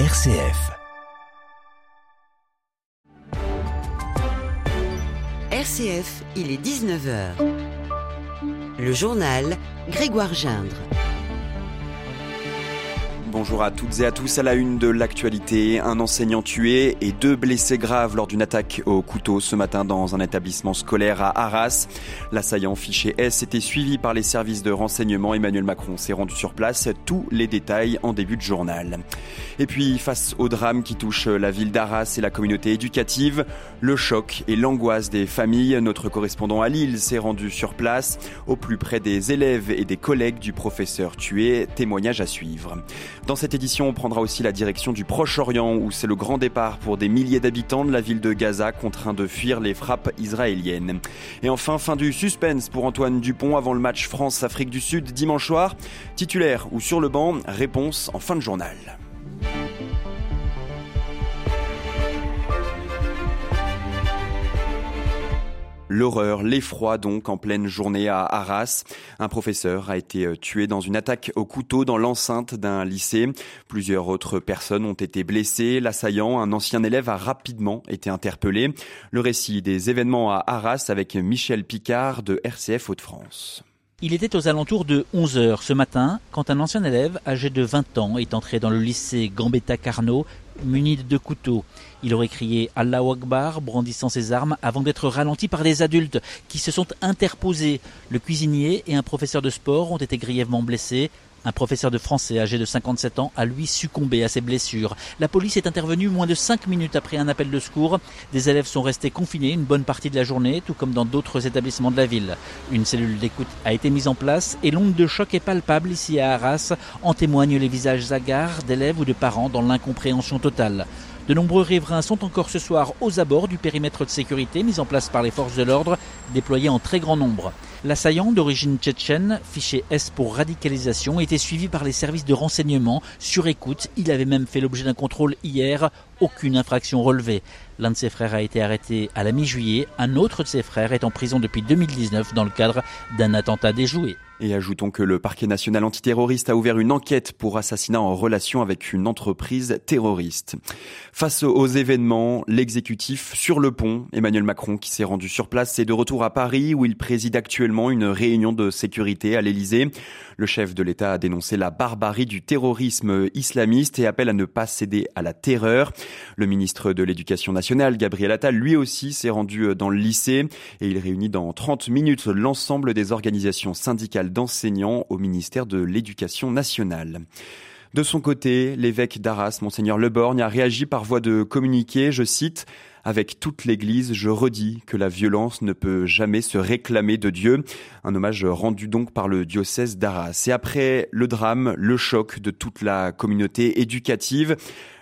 RCF. RCF, il est 19h. Le journal Grégoire Gindre. Bonjour à toutes et à tous à la une de l'actualité. Un enseignant tué et deux blessés graves lors d'une attaque au couteau ce matin dans un établissement scolaire à Arras. L'assaillant fiché S était suivi par les services de renseignement. Emmanuel Macron s'est rendu sur place. Tous les détails en début de journal. Et puis, face au drame qui touche la ville d'Arras et la communauté éducative, le choc et l'angoisse des familles, notre correspondant à Lille s'est rendu sur place, au plus près des élèves et des collègues du professeur tué. Témoignage à suivre. Dans cette édition, on prendra aussi la direction du Proche-Orient où c'est le grand départ pour des milliers d'habitants de la ville de Gaza contraints de fuir les frappes israéliennes. Et enfin, fin du suspense pour Antoine Dupont avant le match France-Afrique du Sud dimanche soir. Titulaire ou sur le banc, réponse en fin de journal. L'horreur, l'effroi donc en pleine journée à Arras. Un professeur a été euh, tué dans une attaque au couteau dans l'enceinte d'un lycée. Plusieurs autres personnes ont été blessées. L'assaillant, un ancien élève, a rapidement été interpellé. Le récit des événements à Arras avec Michel Picard de RCF Hauts-de-France. Il était aux alentours de 11 heures ce matin quand un ancien élève âgé de 20 ans est entré dans le lycée Gambetta Carnot muni de couteaux. Il aurait crié Allahu Akbar, brandissant ses armes, avant d'être ralenti par des adultes qui se sont interposés. Le cuisinier et un professeur de sport ont été grièvement blessés. Un professeur de français âgé de 57 ans a lui succombé à ses blessures. La police est intervenue moins de 5 minutes après un appel de secours. Des élèves sont restés confinés une bonne partie de la journée, tout comme dans d'autres établissements de la ville. Une cellule d'écoute a été mise en place et l'onde de choc est palpable ici à Arras. En témoignent les visages hagards d'élèves ou de parents dans l'incompréhension totale. De nombreux riverains sont encore ce soir aux abords du périmètre de sécurité mis en place par les forces de l'ordre, déployées en très grand nombre. L'assaillant d'origine tchétchène, fiché S pour radicalisation, était suivi par les services de renseignement sur écoute. Il avait même fait l'objet d'un contrôle hier. Aucune infraction relevée. L'un de ses frères a été arrêté à la mi-juillet. Un autre de ses frères est en prison depuis 2019 dans le cadre d'un attentat déjoué. Et ajoutons que le parquet national antiterroriste a ouvert une enquête pour assassinat en relation avec une entreprise terroriste. Face aux événements, l'exécutif sur le pont, Emmanuel Macron qui s'est rendu sur place, est de retour à Paris où il préside actuellement une réunion de sécurité à l'Elysée. Le chef de l'État a dénoncé la barbarie du terrorisme islamiste et appelle à ne pas céder à la terreur. Le ministre de l'Éducation nationale, Gabriel Attal, lui aussi s'est rendu dans le lycée et il réunit dans 30 minutes l'ensemble des organisations syndicales d'enseignants au ministère de l'Éducation nationale. De son côté, l'évêque d'Arras, monseigneur Leborgne, a réagi par voie de communiqué, je cite, avec toute l'Église, je redis que la violence ne peut jamais se réclamer de Dieu. Un hommage rendu donc par le diocèse d'Arras. Et après le drame, le choc de toute la communauté éducative,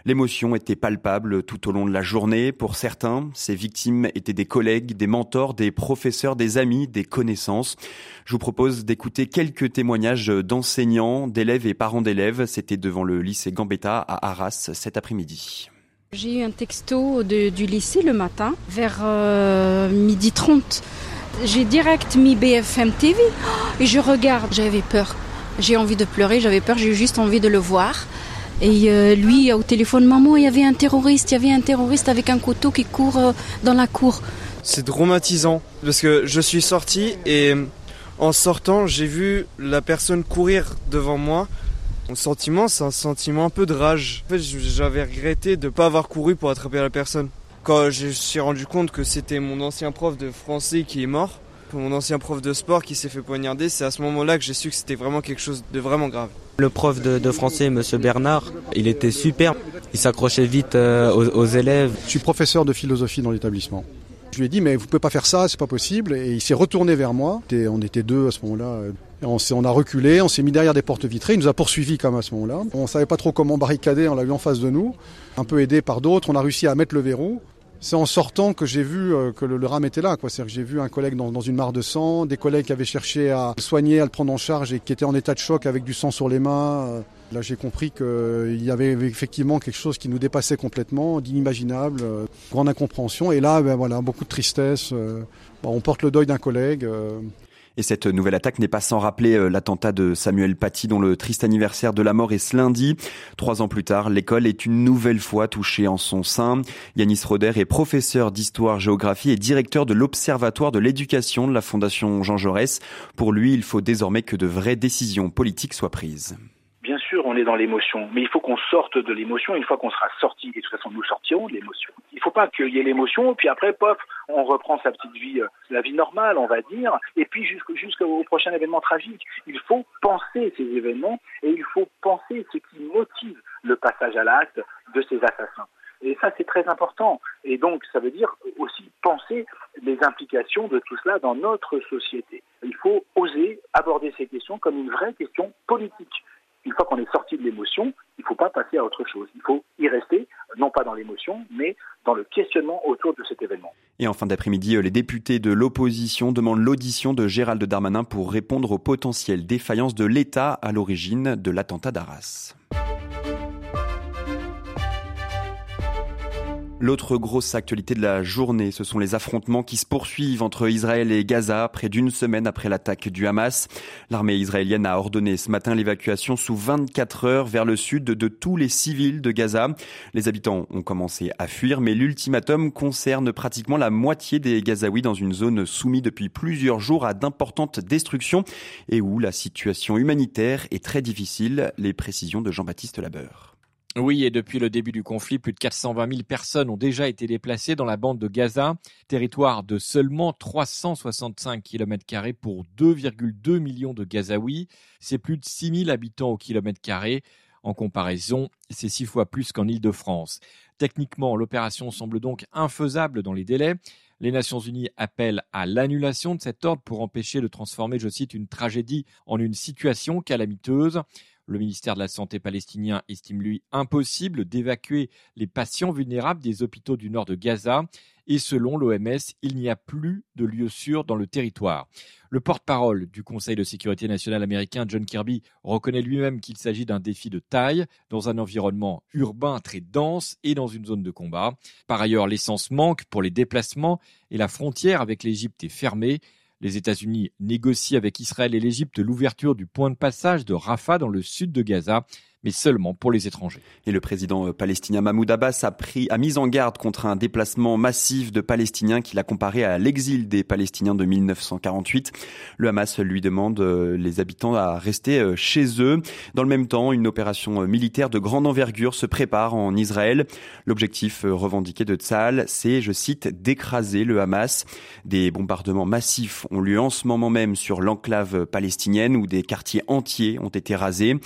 L'émotion était palpable tout au long de la journée. Pour certains, ces victimes étaient des collègues, des mentors, des professeurs, des amis, des connaissances. Je vous propose d'écouter quelques témoignages d'enseignants, d'élèves et parents d'élèves. C'était devant le lycée Gambetta à Arras cet après-midi. J'ai eu un texto du lycée le matin, vers euh, midi 30. J'ai direct mis BFM TV et je regarde. J'avais peur. J'ai envie de pleurer, j'avais peur, j'ai juste envie de le voir. Et euh, lui, au téléphone, maman, il y avait un terroriste, il y avait un terroriste avec un couteau qui court euh, dans la cour. C'est traumatisant parce que je suis sorti et en sortant, j'ai vu la personne courir devant moi mon sentiment, c'est un sentiment un peu de rage. En fait, j'avais regretté de ne pas avoir couru pour attraper la personne. Quand je me suis rendu compte que c'était mon ancien prof de français qui est mort, mon ancien prof de sport qui s'est fait poignarder, c'est à ce moment-là que j'ai su que c'était vraiment quelque chose de vraiment grave. Le prof de, français, monsieur Bernard, il était super. Il s'accrochait vite euh, aux, élèves. Je suis professeur de philosophie dans l'établissement. Je lui ai dit mais vous pouvez pas faire ça, c'est pas possible. Et il s'est retourné vers moi. on était deux à ce moment-là. Euh, on, on, a reculé, on s'est mis derrière des portes vitrées, il nous a poursuivis comme à ce moment-là. On savait pas trop comment barricader, on l'a eu en face de nous, un peu aidé par d'autres, on a réussi à mettre le verrou. C'est en sortant que j'ai vu euh, que le, le, rame était là. C'est-à-dire que j'ai vu un collègue dans, dans, une mare de sang, des collègues qui avaient cherché à le soigner, à le prendre en charge et qui étaient en état de choc avec du sang sur les mains. Euh, là, j'ai compris qu'il y avait effectivement quelque chose qui nous dépassait complètement, d'inimaginable, euh, grande incompréhension. Et là, ben voilà, beaucoup de tristesse. on porte le deuil d'un collègue. Et cette nouvelle attaque n'est pas sans rappeler euh, l'attentat de Samuel Paty dont le triste anniversaire de la mort est ce lundi. Trois ans plus tard, l'école est une nouvelle fois touchée en son sein. Yanis Roder est professeur d'histoire-géographie et directeur de l'Observatoire de l'éducation de la Fondation Jean Jaurès. Pour lui, il faut désormais que de vraies décisions politiques soient prises on est dans l'émotion, mais il faut qu'on sorte de l'émotion. Une fois qu'on sera sorti, de toute façon, nous sortirons de l'émotion. Il ne faut pas qu'il y ait l'émotion, puis après, pof, on reprend sa petite vie, euh, la vie normale, on va dire, et puis jusqu'au prochain événement tragique. Il faut penser ces événements et il faut penser ce qui motive le passage à l'acte de ces assassins. Et ça, c'est très important. Et donc, ça veut dire aussi penser les implications de tout cela dans notre société. Il faut oser aborder ces questions comme une vraie question politique une fois qu'on est sorti de l'émotion, il ne faut pas passer à autre chose. Il faut y rester, non pas dans l'émotion, mais dans le questionnement autour de cet événement. Et en fin d'après-midi, euh, les députés de l'opposition demandent l'audition de Gérald Darmanin pour répondre aux potentielles défaillances de l'État à l'origine de l'attentat d'Arras. L'autre grosse actualité de la journée, ce sont les affrontements qui se poursuivent entre Israël et Gaza près d'une semaine après l'attaque du Hamas. L'armée israélienne a ordonné ce matin l'évacuation sous 24 heures vers le sud de tous les civils de Gaza. Les habitants ont commencé à fuir, mais l'ultimatum concerne pratiquement la moitié des Gazaouis dans une zone soumise depuis plusieurs jours à d'importantes destructions et où la situation humanitaire est très difficile. Les précisions de Jean-Baptiste Labeur. Oui, et depuis le début du conflit, plus de 420 000 personnes ont déjà été déplacées dans la bande de Gaza, territoire de seulement 365 km pour 2,2 millions de Gazaouis. C'est plus de 6 000 habitants au kilomètre carré. En comparaison, c'est six fois plus qu'en Île-de-France. Techniquement, l'opération semble donc infaisable dans les délais. Les Nations Unies appellent à l'annulation de cet ordre pour empêcher de transformer, je cite, une tragédie en une situation calamiteuse. Le ministère de la Santé palestinien estime lui impossible d'évacuer les patients vulnérables des hôpitaux du nord de Gaza et selon l'OMS, il n'y a plus de lieu sûr dans le territoire. Le porte-parole du Conseil de sécurité nationale américain, John Kirby, reconnaît lui-même qu'il s'agit d'un défi de taille dans un environnement urbain très dense et dans une zone de combat. Par ailleurs, l'essence manque pour les déplacements et la frontière avec l'Égypte est fermée. Les États-Unis négocient avec Israël et l'Égypte l'ouverture du point de passage de Rafah dans le sud de Gaza mais seulement pour les étrangers. Et le président euh, palestinien Mahmoud Abbas a, pris, a mis en garde contre un déplacement massif de Palestiniens qu'il a comparé à l'exil des Palestiniens de 1948. Le Hamas lui demande euh, les habitants à rester euh, chez eux. Dans le même temps, une opération militaire de grande envergure se prépare en Israël. L'objectif revendiqué de Tzal, c'est, je cite, d'écraser le Hamas. Des bombardements massifs ont lieu en ce moment même sur l'enclave palestinienne où des quartiers entiers ont été rasés.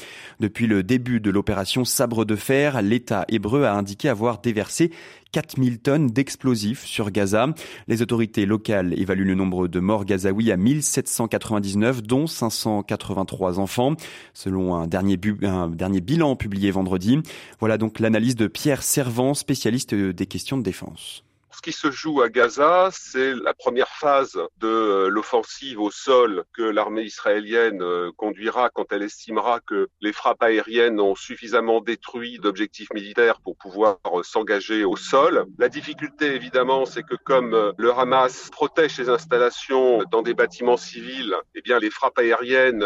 Depuis le début de l'opération Sabre de fer, l'État hébreu a indiqué avoir déversé 4000 tonnes d'explosifs sur Gaza. Les autorités locales évaluent le nombre de morts gazaouis à 1799, dont 583 enfants, selon un dernier, un dernier bilan publié vendredi. Voilà donc l'analyse de Pierre Servant, spécialiste des questions de défense. Ce qui se joue à Gaza, c'est la première phase de euh, l'offensive au sol que l'armée israélienne euh, conduira quand elle estimera que les frappes aériennes ont suffisamment détruit d'objectifs militaires pour pouvoir euh, s'engager au sol. La difficulté, évidemment, c'est que comme le Hamas protège ses installations dans des bâtiments civils, eh bien, les frappes aériennes,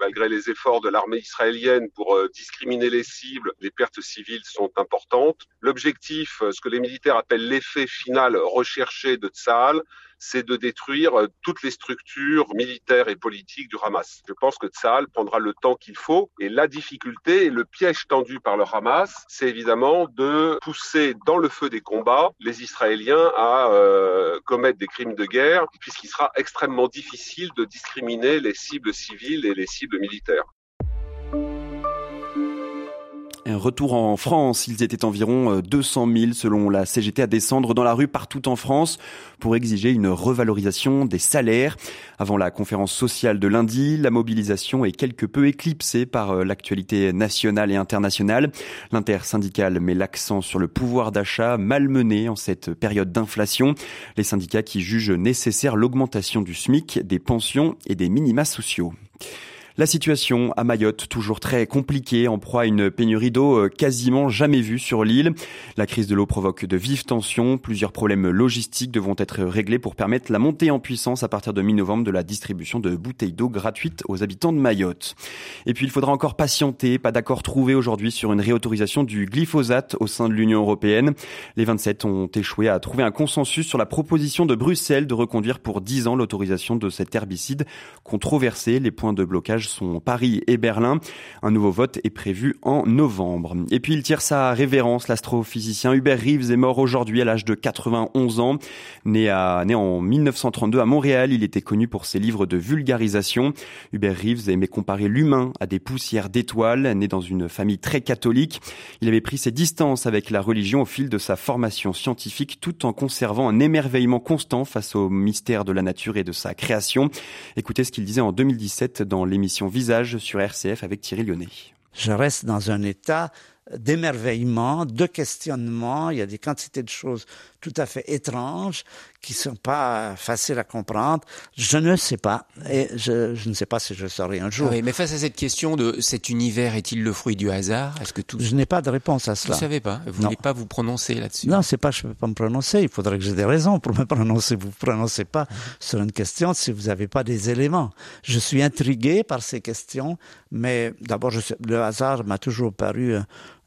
malgré les efforts de l'armée israélienne pour discriminer les cibles, les pertes civiles sont importantes. L'objectif, ce que les militaires appellent l'effet final recherché de Tsahal, c'est de détruire euh, toutes les structures militaires et politiques du Hamas. Je pense que Tsahal prendra le temps qu'il faut et la difficulté et le piège tendu par le Hamas, c'est évidemment de pousser dans le feu des combats les Israéliens à euh, commettre des crimes de guerre puisqu'il sera extrêmement difficile de discriminer les cibles civiles et les cibles militaires. Retour en France, ils étaient environ 200 euh, 000 selon la CGT à descendre dans la rue partout en France pour exiger une revalorisation des salaires. Avant la conférence sociale de lundi, la mobilisation est quelque peu éclipsée par euh, l'actualité nationale et internationale. L'intersyndicale met l'accent sur le pouvoir d'achat malmené en cette période d'inflation. Les syndicats qui jugent nécessaire l'augmentation du SMIC, des pensions et des minima sociaux. La situation à Mayotte, toujours très compliquée, en proie à une pénurie d'eau euh, quasiment jamais vue sur l'île. La crise de l'eau provoque de vives tensions. Plusieurs problèmes logistiques devront être réglés pour permettre la montée en puissance à partir de mi-novembre de la distribution de bouteilles d'eau gratuites aux habitants de Mayotte. Et puis il faudra encore patienter. Pas d'accord trouvé aujourd'hui sur une réautorisation du glyphosate au sein de l'Union européenne. Les 27 ont échoué à trouver un consensus sur la proposition de Bruxelles de reconduire pour 10 ans l'autorisation de cet herbicide controversé. Les points de blocage sont Paris et Berlin. Un nouveau vote est prévu en novembre. Et puis il tire sa révérence, l'astrophysicien Hubert Reeves est mort aujourd'hui à l'âge de 91 ans. Né, né en 1932 à Montréal, il était connu pour ses livres de vulgarisation. Hubert Reeves aimait comparer l'humain à des poussières d'étoiles. Né dans une famille très catholique, il avait pris ses distances avec la religion au fil de sa formation scientifique tout en conservant un émerveillement constant face au mystère de la nature et de sa création. Écoutez ce qu'il disait en 2017 dans l'émission Visage sur RCF avec Thierry Lyonnais. Je reste dans un état d'émerveillement, de questionnement. Il y a des quantités de choses tout à fait étranges qui sont pas faciles à comprendre. Je ne sais pas et je, je ne sais pas si je saurai un jour. Oui, mais face à cette question de cet univers est-il le fruit du hasard? Est-ce que tout Je n'ai pas de réponse à cela. Vous savez pas Vous n'allez pas vous prononcer là-dessus Non, c'est pas je peux pas me prononcer, il faudrait que j'ai des raisons pour me prononcer. Vous ne prononcez pas sur une question si vous n'avez pas des éléments. Je suis intrigué par ces questions, mais d'abord le hasard m'a toujours paru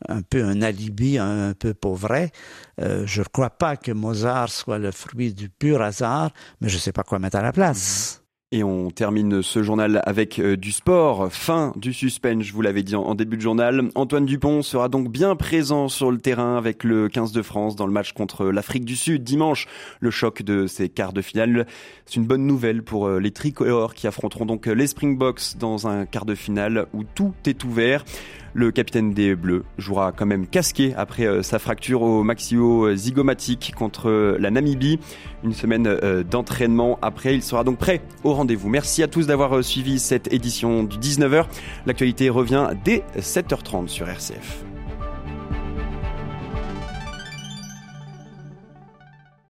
un, peu un alibi, un, peu pauvret. Euh, je ne crois pas que Mozart soit le fruit du pur hasard, mais je ne sais pas quoi mettre à la place. Et on termine ce journal avec euh, du sport. Fin du suspense, je vous l'avais dit en, début de journal. Antoine Dupont sera donc bien présent sur le terrain avec le 15 de France dans le match contre l'Afrique du Sud dimanche. Le choc de ces quarts de finale, c'est une bonne nouvelle pour euh, les tricolores qui affronteront donc les Springboks dans un quart de finale où tout est ouvert. Le capitaine des Bleus jouera quand même casqué après euh, sa fracture au maxillo-zygomatique contre euh, la Namibie. Une semaine euh, d'entraînement après, il sera donc prêt au rendez-vous. Merci à tous d'avoir suivi cette édition du 19h. L'actualité revient dès 7h30 sur RCF.